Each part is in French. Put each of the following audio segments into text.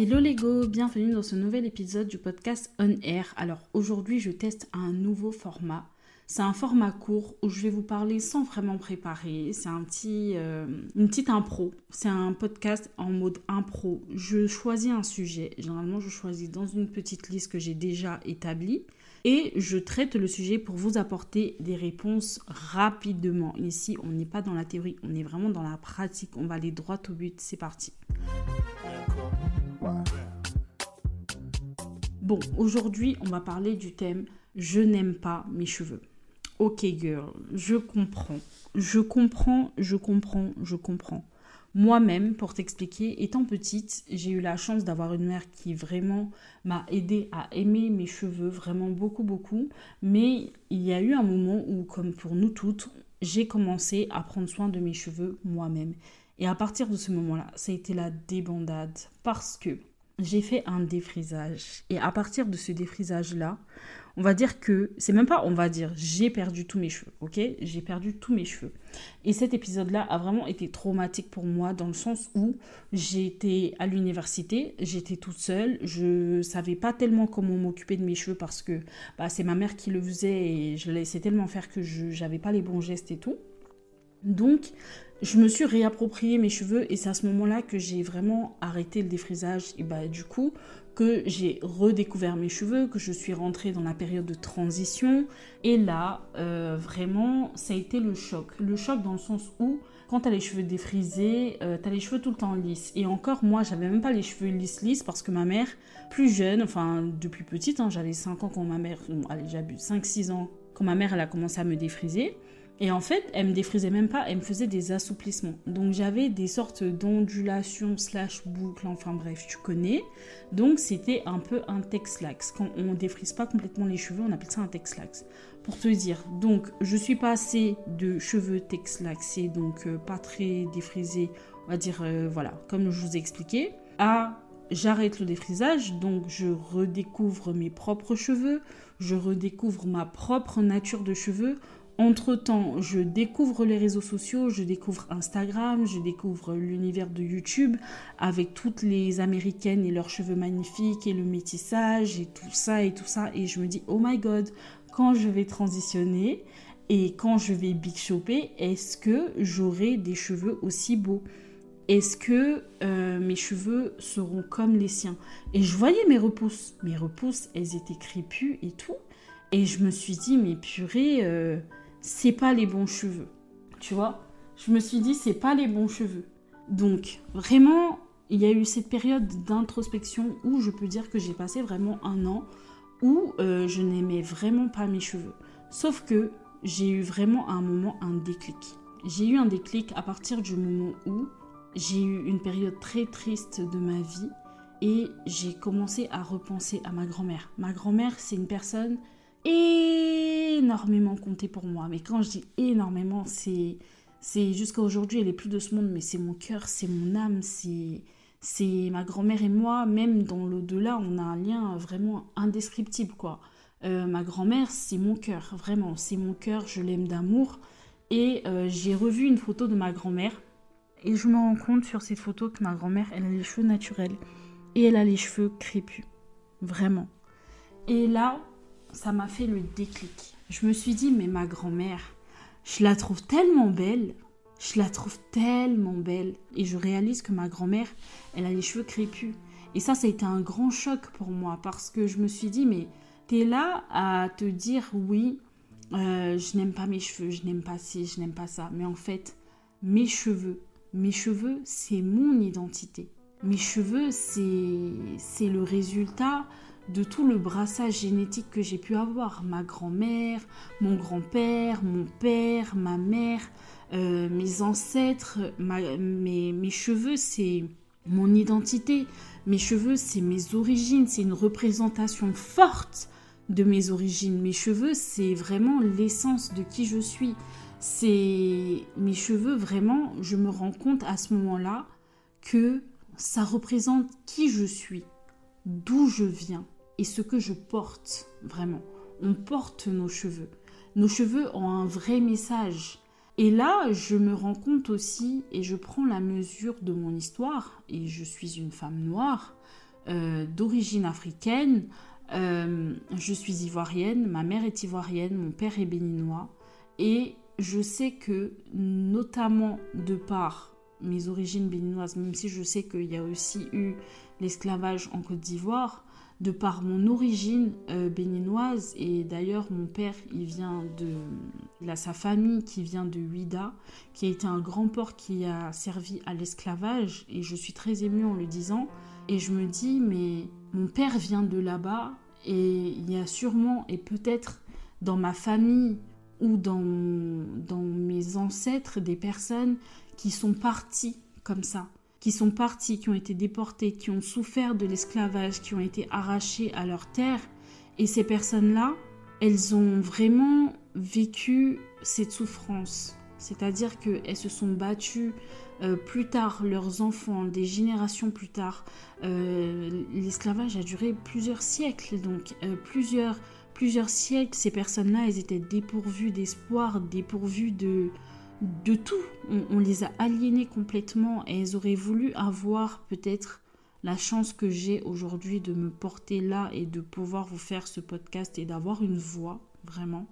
Hello les go, bienvenue dans ce nouvel épisode du podcast On Air. Alors aujourd'hui, je teste un nouveau format. C'est un format court où je vais vous parler sans vraiment préparer. C'est un petit, euh, une petite impro. C'est un podcast en mode impro. Je choisis un sujet. Généralement, je choisis dans une petite liste que j'ai déjà établie. Et je traite le sujet pour vous apporter des réponses rapidement. Ici, on n'est pas dans la théorie, on est vraiment dans la pratique. On va aller droit au but. C'est parti. Bon, aujourd'hui, on va parler du thème Je n'aime pas mes cheveux. Ok, girl, je comprends. Je comprends, je comprends, je comprends. Moi-même, pour t'expliquer, étant petite, j'ai eu la chance d'avoir une mère qui vraiment m'a aidé à aimer mes cheveux, vraiment beaucoup, beaucoup. Mais il y a eu un moment où, comme pour nous toutes, j'ai commencé à prendre soin de mes cheveux moi-même. Et à partir de ce moment-là, ça a été la débandade parce que j'ai fait un défrisage. Et à partir de ce défrisage-là, on va dire que, c'est même pas on va dire, j'ai perdu tous mes cheveux, ok? J'ai perdu tous mes cheveux. Et cet épisode-là a vraiment été traumatique pour moi dans le sens où j'étais à l'université, j'étais toute seule, je savais pas tellement comment m'occuper de mes cheveux parce que bah, c'est ma mère qui le faisait et je laissais tellement faire que je n'avais pas les bons gestes et tout. Donc, je me suis réapproprié mes cheveux et c'est à ce moment-là que j'ai vraiment arrêté le défrisage et bah du coup que j'ai redécouvert mes cheveux, que je suis rentrée dans la période de transition et là euh, vraiment ça a été le choc. Le choc dans le sens où quand t'as les cheveux défrisés, euh, t'as les cheveux tout le temps lisses. Et encore, moi, j'avais même pas les cheveux lisses lisses parce que ma mère, plus jeune, enfin depuis petite, hein, j'avais 5 ans quand ma mère, bon, allez, j'abuse, 5-6 ans, quand ma mère, elle a commencé à me défriser. Et en fait, elle me défrisait même pas, elle me faisait des assouplissements. Donc j'avais des sortes d'ondulations slash boucles, enfin bref, tu connais. Donc c'était un peu un texlax. Quand on défrise pas complètement les cheveux, on appelle ça un texlax. Pour te dire, donc je suis passée de cheveux texlaxés, donc euh, pas très défrisés, on va dire, euh, voilà, comme je vous ai expliqué, à j'arrête le défrisage, donc je redécouvre mes propres cheveux, je redécouvre ma propre nature de cheveux entre-temps, je découvre les réseaux sociaux, je découvre Instagram, je découvre l'univers de YouTube avec toutes les américaines et leurs cheveux magnifiques et le métissage et tout ça et tout ça. Et je me dis, oh my god, quand je vais transitionner et quand je vais big shopper, est-ce que j'aurai des cheveux aussi beaux? Est-ce que euh, mes cheveux seront comme les siens? Et je voyais mes repousses. Mes repousses, elles étaient crépues et tout. Et je me suis dit, mais purée, euh, c'est pas les bons cheveux. Tu vois? Je me suis dit, c'est pas les bons cheveux. Donc, vraiment, il y a eu cette période d'introspection où je peux dire que j'ai passé vraiment un an où euh, je n'aimais vraiment pas mes cheveux. Sauf que j'ai eu vraiment un moment un déclic. J'ai eu un déclic à partir du moment où j'ai eu une période très triste de ma vie et j'ai commencé à repenser à ma grand-mère. Ma grand-mère, c'est une personne énormément compté pour moi. Mais quand je dis énormément, c'est c'est jusqu'à aujourd'hui, elle est plus de ce monde, mais c'est mon cœur, c'est mon âme, c'est c'est ma grand-mère et moi, même dans l'au-delà, on a un lien vraiment indescriptible, quoi. Euh, ma grand-mère, c'est mon cœur, vraiment, c'est mon cœur, je l'aime d'amour. Et euh, j'ai revu une photo de ma grand-mère, et je me rends compte sur cette photo que ma grand-mère, elle a les cheveux naturels, et elle a les cheveux crépus, vraiment. Et là, ça m'a fait le déclic. Je me suis dit, mais ma grand-mère, je la trouve tellement belle. Je la trouve tellement belle. Et je réalise que ma grand-mère, elle a les cheveux crépus. Et ça, ça a été un grand choc pour moi parce que je me suis dit, mais t'es là à te dire, oui, euh, je n'aime pas mes cheveux, je n'aime pas ci, je n'aime pas ça. Mais en fait, mes cheveux, mes cheveux, c'est mon identité. Mes cheveux, c'est le résultat de tout le brassage génétique que j'ai pu avoir. Ma grand-mère, mon grand-père, mon père, ma mère, euh, mes ancêtres, mes, mes, cheveux, c'est mon identité. Mes cheveux, c'est mes origines, c'est une représentation forte de mes origines. Mes cheveux, c'est vraiment l'essence de qui je suis. C'est mes cheveux, vraiment, je me rends compte à ce moment-là que ça représente qui je suis, d'où je viens et ce que je porte, vraiment. On porte nos cheveux. Nos cheveux ont un vrai message. Et là, je me rends compte aussi, et je prends la mesure de mon histoire, et je suis une femme noire, euh, d'origine africaine, euh, je suis ivoirienne, ma mère est ivoirienne, mon père est béninois, et je sais que, notamment de par mes origines béninoises, même si je sais qu'il y a aussi eu l'esclavage en Côte d'Ivoire, de par mon origine euh, béninoise, et d'ailleurs mon père, il vient de... A sa famille qui vient de Huida, qui a été un grand port qui a servi à l'esclavage, et je suis très émue en le disant, et je me dis, mais mon père vient de là-bas, et il y a sûrement, et peut-être dans ma famille ou dans, dans mes ancêtres, des personnes qui sont parties comme ça qui sont partis, qui ont été déportés, qui ont souffert de l'esclavage, qui ont été arrachés à leur terre. Et ces personnes-là, elles ont vraiment vécu cette souffrance. C'est-à-dire qu'elles se sont battues euh, plus tard, leurs enfants, des générations plus tard. Euh, l'esclavage a duré plusieurs siècles, donc euh, plusieurs, plusieurs siècles, ces personnes-là, elles étaient dépourvues d'espoir, dépourvues de, de tout. On, les a aliénées complètement et elles auraient voulu avoir peut-être la chance que j'ai aujourd'hui de me porter là et de pouvoir vous faire ce podcast et d'avoir une voix, vraiment.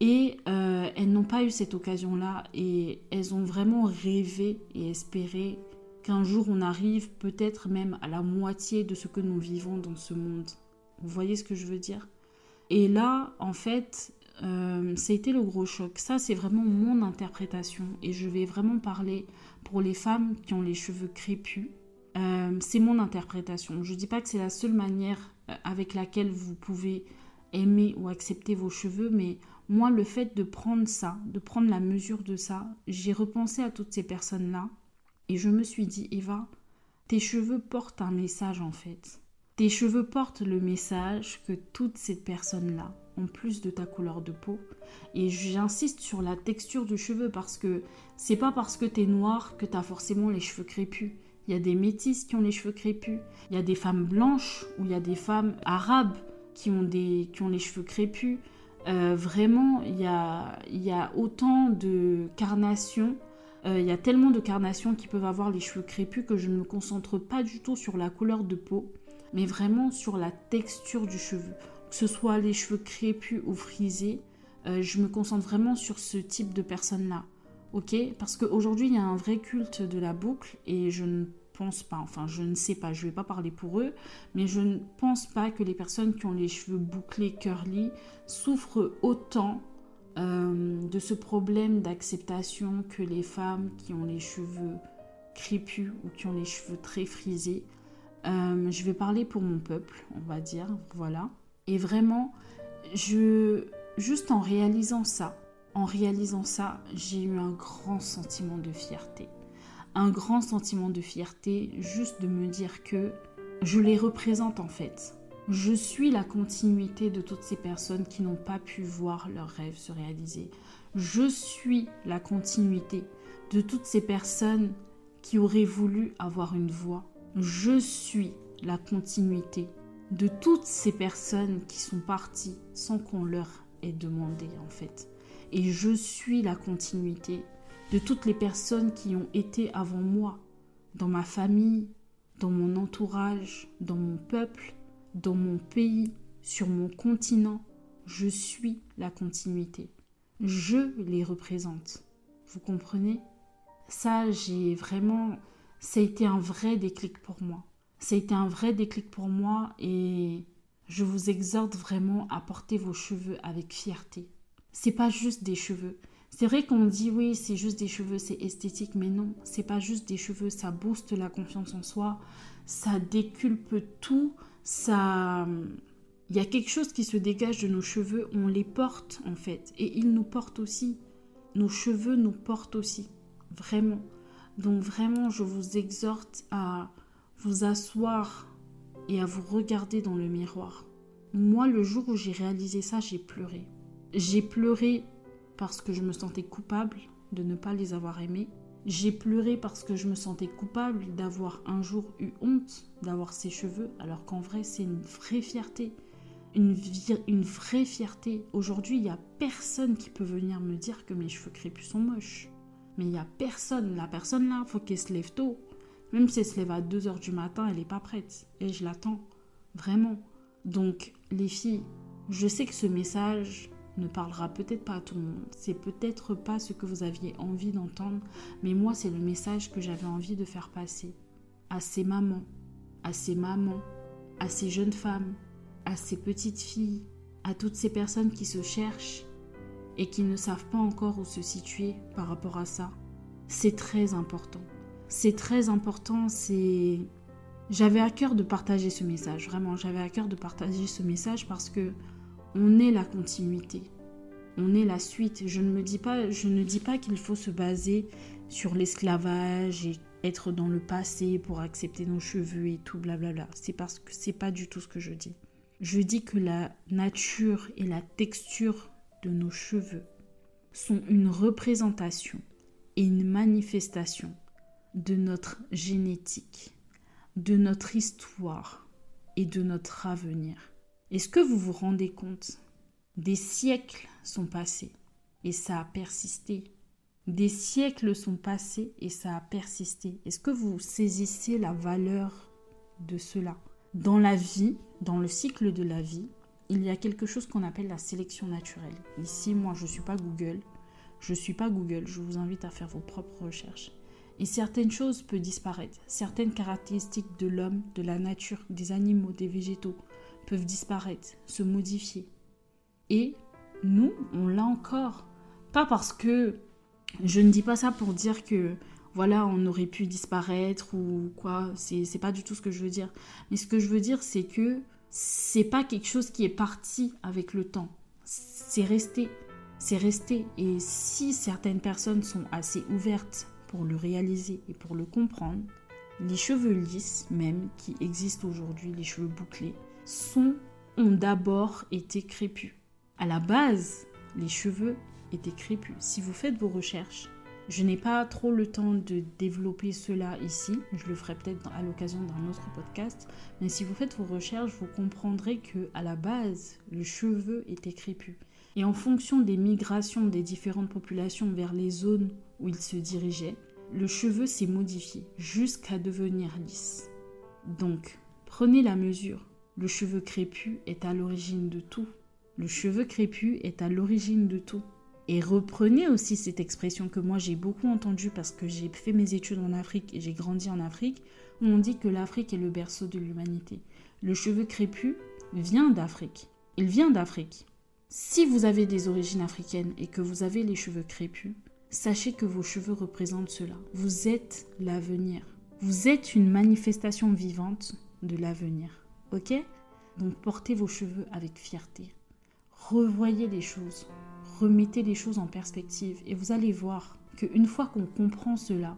Et euh, elles n'ont pas eu cette occasion-là et elles ont vraiment rêvé et espéré qu'un jour on arrive peut-être même à la moitié de ce que nous vivons dans ce monde. Vous voyez ce que je veux dire? Et là, en fait, euh, ça a été le gros choc. Ça, c'est vraiment mon interprétation. Et je vais vraiment parler pour les femmes qui ont les cheveux crépus. Euh, c'est mon interprétation. Je ne dis pas que c'est la seule manière euh, avec laquelle vous pouvez aimer ou accepter vos cheveux, mais moi, le fait de prendre ça, de prendre la mesure de ça, j'ai repensé à toutes ces personnes-là et je me suis dit, Eva, tes cheveux portent un message en fait. Tes cheveux portent le message que toutes ces personnes-là, en plus de ta couleur de peau. Et j'insiste sur la texture du cheveu parce que c'est pas parce que t'es noir que t'as forcément les cheveux crépus. Il y a des métisses qui ont les cheveux crépus, il y a des femmes blanches ou il y a des femmes arabes qui ont, des, qui ont les cheveux crépus. Euh, vraiment, il y a, y a autant de carnations. Euh, il y a tellement de carnations qui peuvent avoir les cheveux crépus que je ne me concentre pas du tout sur la couleur de peau, mais vraiment sur la texture du cheveu que ce soit les cheveux crépus ou frisés, euh, je me concentre vraiment sur ce type de personnes-là. Ok? Parce qu'aujourd'hui, il y a un vrai culte de la boucle et je ne pense pas, enfin, je ne sais pas, je ne vais pas parler pour eux, mais je ne pense pas que les personnes qui ont les cheveux bouclés, curly, souffrent autant euh, de ce problème d'acceptation que les femmes qui ont les cheveux crépus ou qui ont les cheveux très frisés. Euh, je vais parler pour mon peuple, on va dire, voilà. Et vraiment, je, juste en réalisant ça, en réalisant ça, j'ai eu un grand sentiment de fierté. Un grand sentiment de fierté juste de me dire que je les représente en fait. Je suis la continuité de toutes ces personnes qui n'ont pas pu voir leurs rêves se réaliser. Je suis la continuité de toutes ces personnes qui auraient voulu avoir une voix. Je suis la continuité de toutes ces personnes qui sont parties sans qu'on leur ait demandé en fait. Et je suis la continuité de toutes les personnes qui ont été avant moi, dans ma famille, dans mon entourage, dans mon peuple, dans mon pays, sur mon continent. Je suis la continuité. Je les représente. Vous comprenez? Ça, j'ai vraiment... Ça a été un vrai déclic pour moi. Ça a été un vrai déclic pour moi et je vous exhorte vraiment à porter vos cheveux avec fierté. C'est pas juste des cheveux. C'est vrai qu'on dit oui, c'est juste des cheveux, c'est esthétique, mais non, c'est pas juste des cheveux, ça booste la confiance en soi, ça déculpe tout, ça il y a quelque chose qui se dégage de nos cheveux, on les porte en fait et ils nous portent aussi. Nos cheveux nous portent aussi, vraiment. Donc vraiment, je vous exhorte à vous asseoir et à vous regarder dans le miroir. Moi, le jour où j'ai réalisé ça, j'ai pleuré. J'ai pleuré parce que je me sentais coupable de ne pas les avoir aimés. J'ai pleuré parce que je me sentais coupable d'avoir un jour eu honte d'avoir ces cheveux, alors qu'en vrai, c'est une vraie fierté. Une, vraie fierté. Aujourd'hui, il n'y a personne qui peut venir me dire que mes cheveux crépus sont moches. Mais il n'y a personne. La personne là, faut qu'elle se lève tôt. Même si elle se lève à 2h du matin, elle n'est pas prête. Et je l'attends. Vraiment. Donc, les filles, je sais que ce message ne parlera peut-être pas à tout le monde. C'est peut-être pas ce que vous aviez envie d'entendre, mais moi, c'est le message que j'avais envie de faire passer à ces mamans, à ces mamans, à ces jeunes femmes, à ces petites filles, à toutes ces personnes qui se cherchent et qui ne savent pas encore où se situer par rapport à ça. C'est très important. C'est très important, c'est j'avais à cœur de partager ce message, vraiment, j'avais à cœur de partager ce message parce que on est la continuité. On est la suite. Je ne me dis pas, je ne dis pas qu'il faut se baser sur l'esclavage et être dans le passé pour accepter nos cheveux et tout blablabla. C'est parce que c'est pas du tout ce que je dis. Je dis que la nature et la texture de nos cheveux sont une représentation et une manifestation de notre génétique, de notre histoire et de notre avenir. Est-ce que vous vous rendez compte? Des siècles sont passés et ça a persisté. Des siècles sont passés et ça a persisté. Est-ce que vous saisissez la valeur de cela? Dans la vie, dans le cycle de la vie, il y a quelque chose qu'on appelle la sélection naturelle. Ici, moi, je ne suis pas Google. Je ne suis pas Google. Je vous invite à faire vos propres recherches. Et certaines choses peuvent disparaître. Certaines caractéristiques de l'homme, de la nature, des animaux, des végétaux peuvent disparaître, se modifier. Et nous, on l'a encore. Pas parce que je ne dis pas ça pour dire que voilà, on aurait pu disparaître ou quoi, c'est pas du tout ce que je veux dire. Mais ce que je veux dire, c'est que c'est pas quelque chose qui est parti avec le temps. C'est resté. C'est resté. Et si certaines personnes sont assez ouvertes pour le réaliser et pour le comprendre, les cheveux lisses, même, qui existent aujourd'hui, les cheveux bouclés, sont, ont d'abord été crépus. À la base, les cheveux étaient crépus. Si vous faites vos recherches, je n'ai pas trop le temps de développer cela ici, je le ferai peut-être à l'occasion d'un autre podcast, mais si vous faites vos recherches, vous comprendrez que à la base, le cheveu était crépus. Et en fonction des migrations des différentes populations vers les zones où il se dirigeaient, le cheveu s'est modifié jusqu'à devenir lisse. Donc, prenez la mesure. Le cheveu crépus est à l'origine de tout. Le cheveu crépus est à l'origine de tout. Et reprenez aussi cette expression que moi j'ai beaucoup entendue parce que j'ai fait mes études en Afrique et j'ai grandi en Afrique, où on dit que l'Afrique est le berceau de l'humanité. Le cheveu crépus vient d'Afrique. Il vient d'Afrique. Si vous avez des origines africaines et que vous avez les cheveux crépus, sachez que vos cheveux représentent cela. Vous êtes l'avenir. Vous êtes une manifestation vivante de l'avenir. Ok? Donc portez vos cheveux avec fierté. Revoyez les choses remettez les choses en perspective et vous allez voir qu'une fois qu'on comprend cela,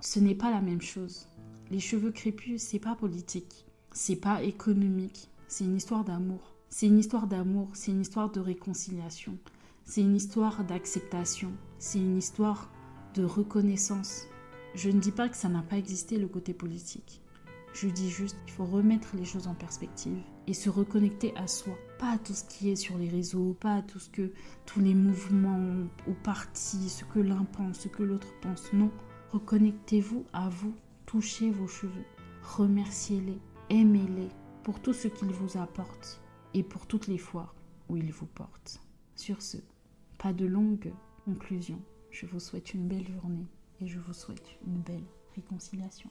ce n'est pas la même chose. Les cheveux crépus, c'est pas politique, c'est pas économique, c'est une histoire d'amour. C'est une histoire d'amour, c'est une histoire de réconciliation, c'est une histoire d'acceptation, c'est une histoire de reconnaissance. Je ne dis pas que ça n'a pas existé le côté politique. Je dis juste qu'il faut remettre les choses en perspective et se reconnecter à soi. Pas à tout ce qui est sur les réseaux, pas à tout ce que tous les mouvements ou partis, ce que l'un pense, ce que l'autre pense. Non, reconnectez-vous à vous, touchez vos cheveux, remerciez-les, aimez-les pour tout ce qu'ils vous apportent et pour toutes les fois où ils vous portent. Sur ce, pas de longue conclusion. Je vous souhaite une belle journée et je vous souhaite une belle réconciliation.